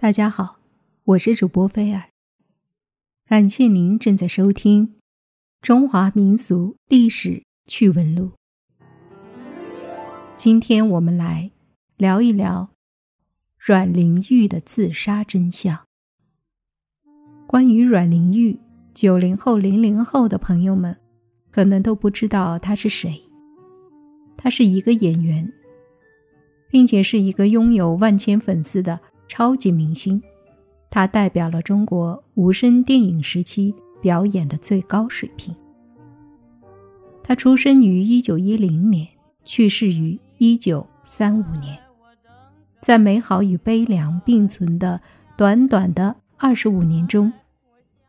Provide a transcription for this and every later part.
大家好，我是主播菲尔。感谢您正在收听《中华民俗历史趣闻录》。今天我们来聊一聊阮玲玉的自杀真相。关于阮玲玉，九零后、零零后的朋友们可能都不知道她是谁。她是一个演员，并且是一个拥有万千粉丝的。超级明星，他代表了中国无声电影时期表演的最高水平。他出生于一九一零年，去世于一九三五年。在美好与悲凉并存的短短的二十五年中，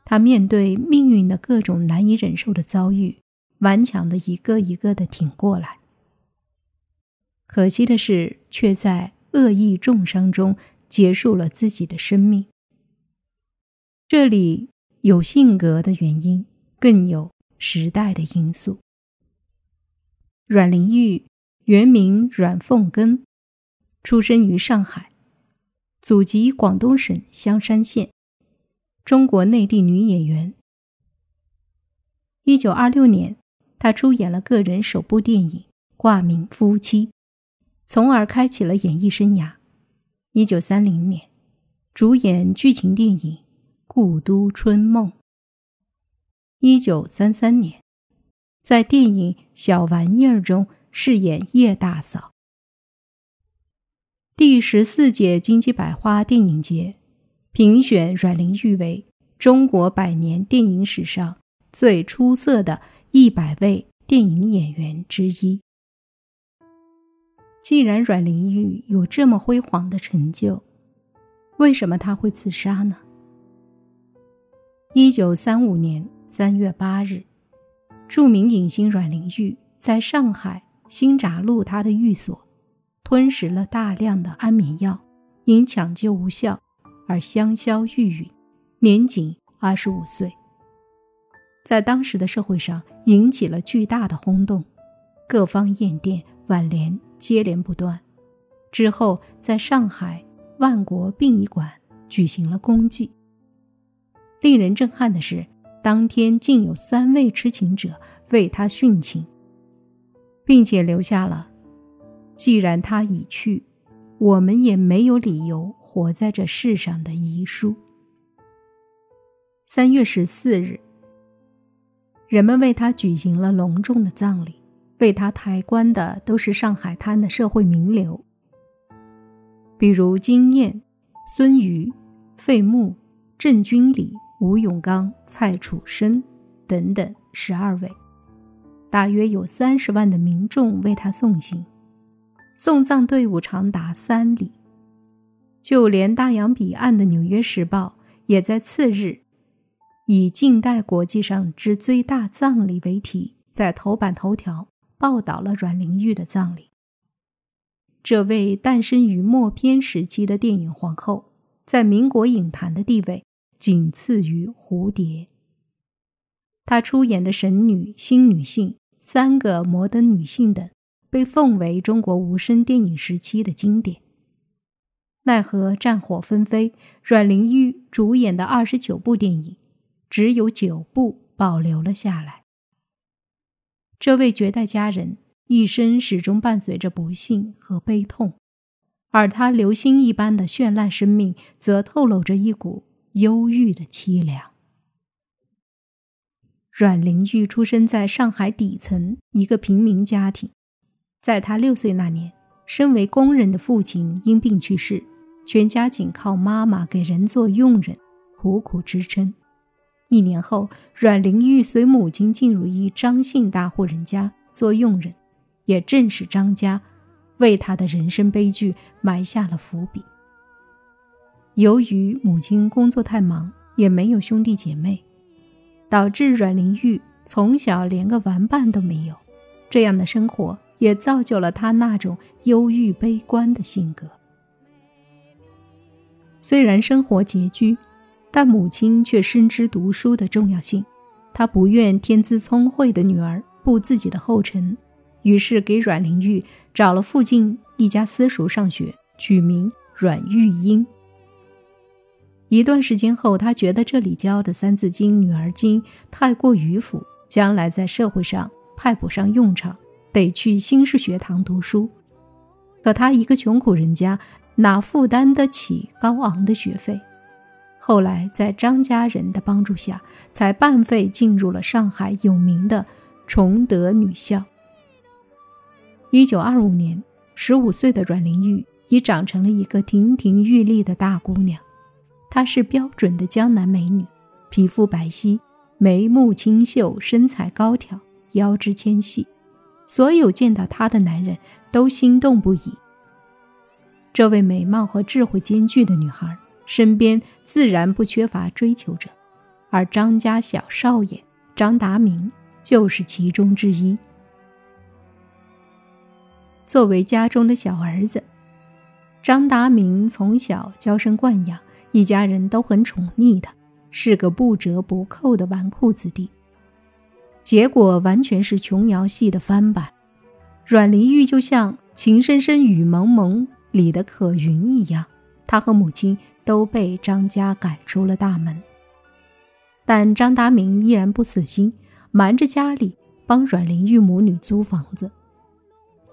他面对命运的各种难以忍受的遭遇，顽强的一个一个的挺过来。可惜的是，却在恶意重伤中。结束了自己的生命。这里有性格的原因，更有时代的因素。阮玲玉原名阮凤根，出生于上海，祖籍广东省香山县，中国内地女演员。一九二六年，她出演了个人首部电影，挂名夫妻，从而开启了演艺生涯。一九三零年，主演剧情电影《故都春梦》。一九三三年，在电影《小玩意儿》中饰演叶大嫂。第十四届金鸡百花电影节评选阮玲玉为中国百年电影史上最出色的一百位电影演员之一。既然阮玲玉有这么辉煌的成就，为什么她会自杀呢？一九三五年三月八日，著名影星阮玲玉在上海新闸路她的寓所，吞食了大量的安眠药，因抢救无效而香消玉殒，年仅二十五岁。在当时的社会上引起了巨大的轰动，各方验电挽联。接连不断，之后在上海万国殡仪馆举行了公祭。令人震撼的是，当天竟有三位痴情者为他殉情，并且留下了“既然他已去，我们也没有理由活在这世上”的遗书。三月十四日，人们为他举行了隆重的葬礼。为他抬棺的都是上海滩的社会名流，比如金燕、孙瑜、费穆、郑君里、吴永刚、蔡楚生等等十二位，大约有三十万的民众为他送行，送葬队伍长达三里，就连大洋彼岸的《纽约时报》也在次日以“近代国际上之最大葬礼”为题，在头版头条。报道了阮玲玉的葬礼。这位诞生于默片时期的电影皇后，在民国影坛的地位仅次于蝴蝶。她出演的神女、新女性、三个摩登女性等，被奉为中国无声电影时期的经典。奈何战火纷飞，阮玲玉主演的二十九部电影，只有九部保留了下来。这位绝代佳人一生始终伴随着不幸和悲痛，而她流星一般的绚烂生命，则透露着一股忧郁的凄凉。阮玲玉出生在上海底层一个平民家庭，在她六岁那年，身为工人的父亲因病去世，全家仅靠妈妈给人做佣人，苦苦支撑。一年后，阮玲玉随母亲进入一张姓大户人家做佣人，也正是张家，为她的人生悲剧埋下了伏笔。由于母亲工作太忙，也没有兄弟姐妹，导致阮玲玉从小连个玩伴都没有。这样的生活也造就了她那种忧郁悲观的性格。虽然生活拮据。但母亲却深知读书的重要性，她不愿天资聪慧的女儿步自己的后尘，于是给阮玲玉找了附近一家私塾上学，取名阮玉英。一段时间后，他觉得这里教的《三字经》《女儿经》太过迂腐，将来在社会上派不上用场，得去新式学堂读书。可他一个穷苦人家，哪负担得起高昂的学费？后来在张家人的帮助下，才半费进入了上海有名的崇德女校。一九二五年，十五岁的阮玲玉已长成了一个亭亭玉立的大姑娘。她是标准的江南美女，皮肤白皙，眉目清秀，身材高挑，腰肢纤细，所有见到她的男人都心动不已。这位美貌和智慧兼具的女孩，身边自然不缺乏追求者，而张家小少爷张达明就是其中之一。作为家中的小儿子，张达明从小娇生惯养。一家人都很宠溺他，是个不折不扣的纨绔子弟。结果完全是琼瑶戏的翻版，阮玲玉就像《情深深雨蒙蒙》里的可云一样，她和母亲都被张家赶出了大门。但张达明依然不死心，瞒着家里帮阮玲玉母女租房子，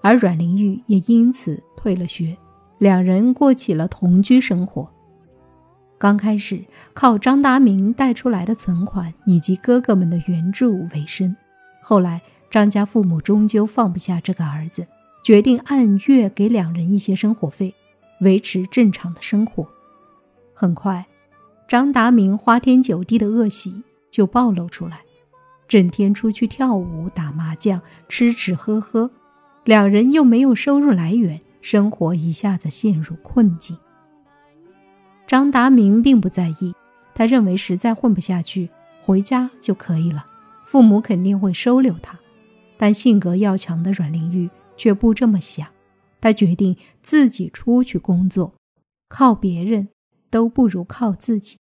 而阮玲玉也因此退了学，两人过起了同居生活。刚开始靠张达明带出来的存款以及哥哥们的援助为生，后来张家父母终究放不下这个儿子，决定按月给两人一些生活费，维持正常的生活。很快，张达明花天酒地的恶习就暴露出来，整天出去跳舞、打麻将、吃吃喝喝，两人又没有收入来源，生活一下子陷入困境。张达明并不在意，他认为实在混不下去，回家就可以了，父母肯定会收留他。但性格要强的阮玲玉却不这么想，她决定自己出去工作，靠别人都不如靠自己。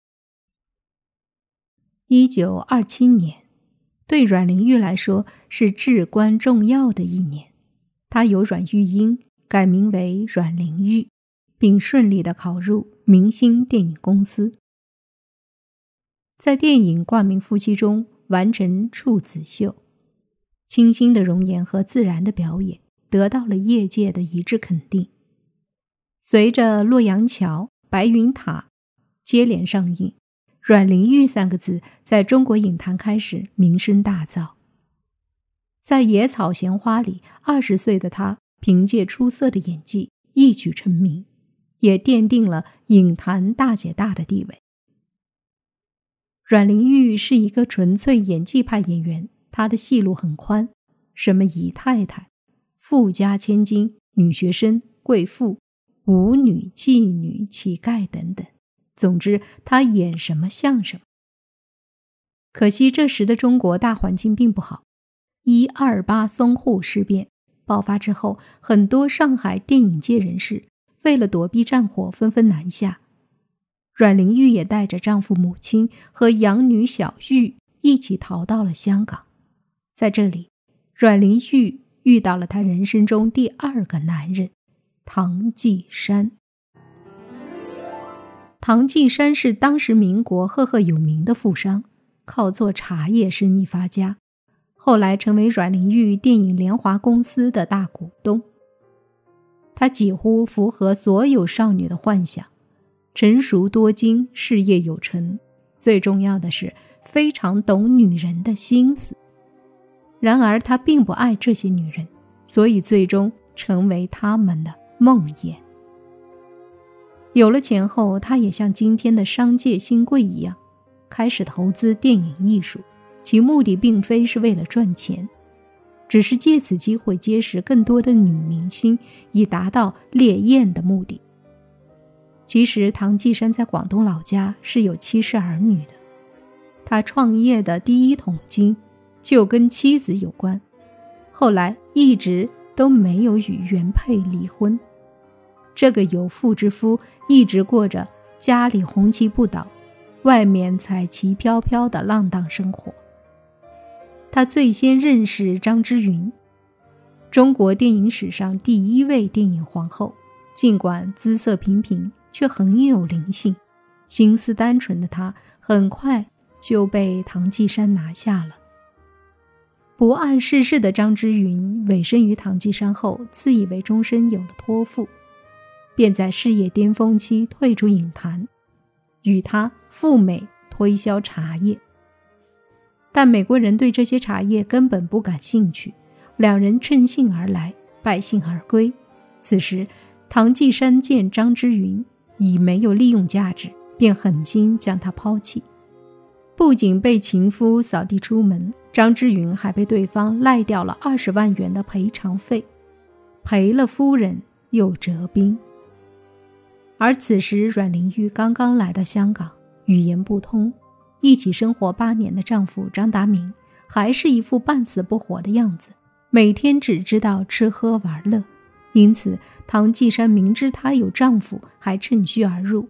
一九二七年，对阮玲玉来说是至关重要的一年，她由阮玉英改名为阮玲玉。并顺利的考入明星电影公司，在电影《挂名夫妻》中完成处子秀，清新的容颜和自然的表演得到了业界的一致肯定。随着《洛阳桥》《白云塔》接连上映，阮玲玉三个字在中国影坛开始名声大噪。在《野草闲花》里，二十岁的她凭借出色的演技一举成名。也奠定了影坛大姐大的地位。阮玲玉是一个纯粹演技派演员，她的戏路很宽，什么姨太太、富家千金、女学生、贵妇、舞女、妓女、乞丐等等，总之她演什么像什么。可惜这时的中国大环境并不好，一二八淞沪事变爆发之后，很多上海电影界人士。为了躲避战火，纷纷南下。阮玲玉也带着丈夫、母亲和养女小玉一起逃到了香港。在这里，阮玲玉遇到了她人生中第二个男人唐季山。唐季山是当时民国赫赫有名的富商，靠做茶叶生意发家，后来成为阮玲玉电影联华公司的大股东。他几乎符合所有少女的幻想，成熟多金，事业有成，最重要的是非常懂女人的心思。然而他并不爱这些女人，所以最终成为他们的梦魇。有了钱后，他也像今天的商界新贵一样，开始投资电影艺术，其目的并非是为了赚钱。只是借此机会结识更多的女明星，以达到猎艳的目的。其实，唐季山在广东老家是有妻室儿女的。他创业的第一桶金就跟妻子有关，后来一直都没有与原配离婚。这个有妇之夫一直过着家里红旗不倒，外面彩旗飘飘的浪荡生活。他最先认识张之云，中国电影史上第一位电影皇后。尽管姿色平平，却很有灵性，心思单纯的他很快就被唐季山拿下了。不谙世事的张之云委身于唐季山后，自以为终身有了托付，便在事业巅峰期退出影坛，与他赴美推销茶叶。但美国人对这些茶叶根本不感兴趣，两人趁兴而来，败兴而归。此时，唐季山见张之云已没有利用价值，便狠心将他抛弃，不仅被情夫扫地出门。张之云还被对方赖掉了二十万元的赔偿费，赔了夫人又折兵。而此时阮玲玉刚刚来到香港，语言不通，一起生活八年的丈夫张达明还是一副半死不活的样子，每天只知道吃喝玩乐。因此，唐季山明知她有丈夫，还趁虚而入。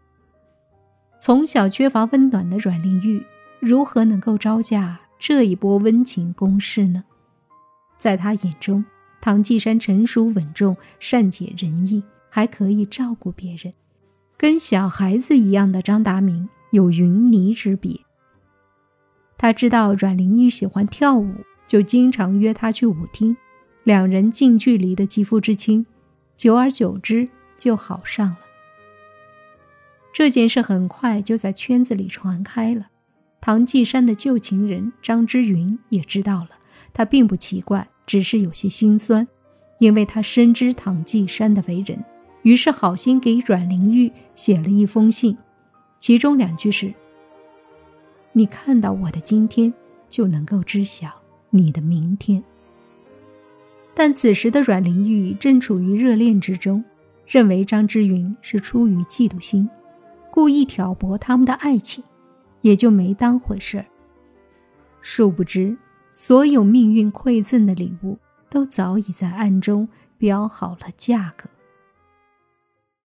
从小缺乏温暖的阮玲玉，如何能够招架？这一波温情攻势呢，在他眼中，唐季山成熟稳重、善解人意，还可以照顾别人，跟小孩子一样的张达明有云泥之别。他知道阮玲玉喜欢跳舞，就经常约她去舞厅，两人近距离的肌肤之亲，久而久之就好上了。这件事很快就在圈子里传开了。唐季山的旧情人张之云也知道了，他并不奇怪，只是有些心酸，因为他深知唐季山的为人，于是好心给阮玲玉写了一封信，其中两句是：“你看到我的今天，就能够知晓你的明天。”但此时的阮玲玉正处于热恋之中，认为张之云是出于嫉妒心，故意挑拨他们的爱情。也就没当回事儿。殊不知，所有命运馈赠的礼物，都早已在暗中标好了价格。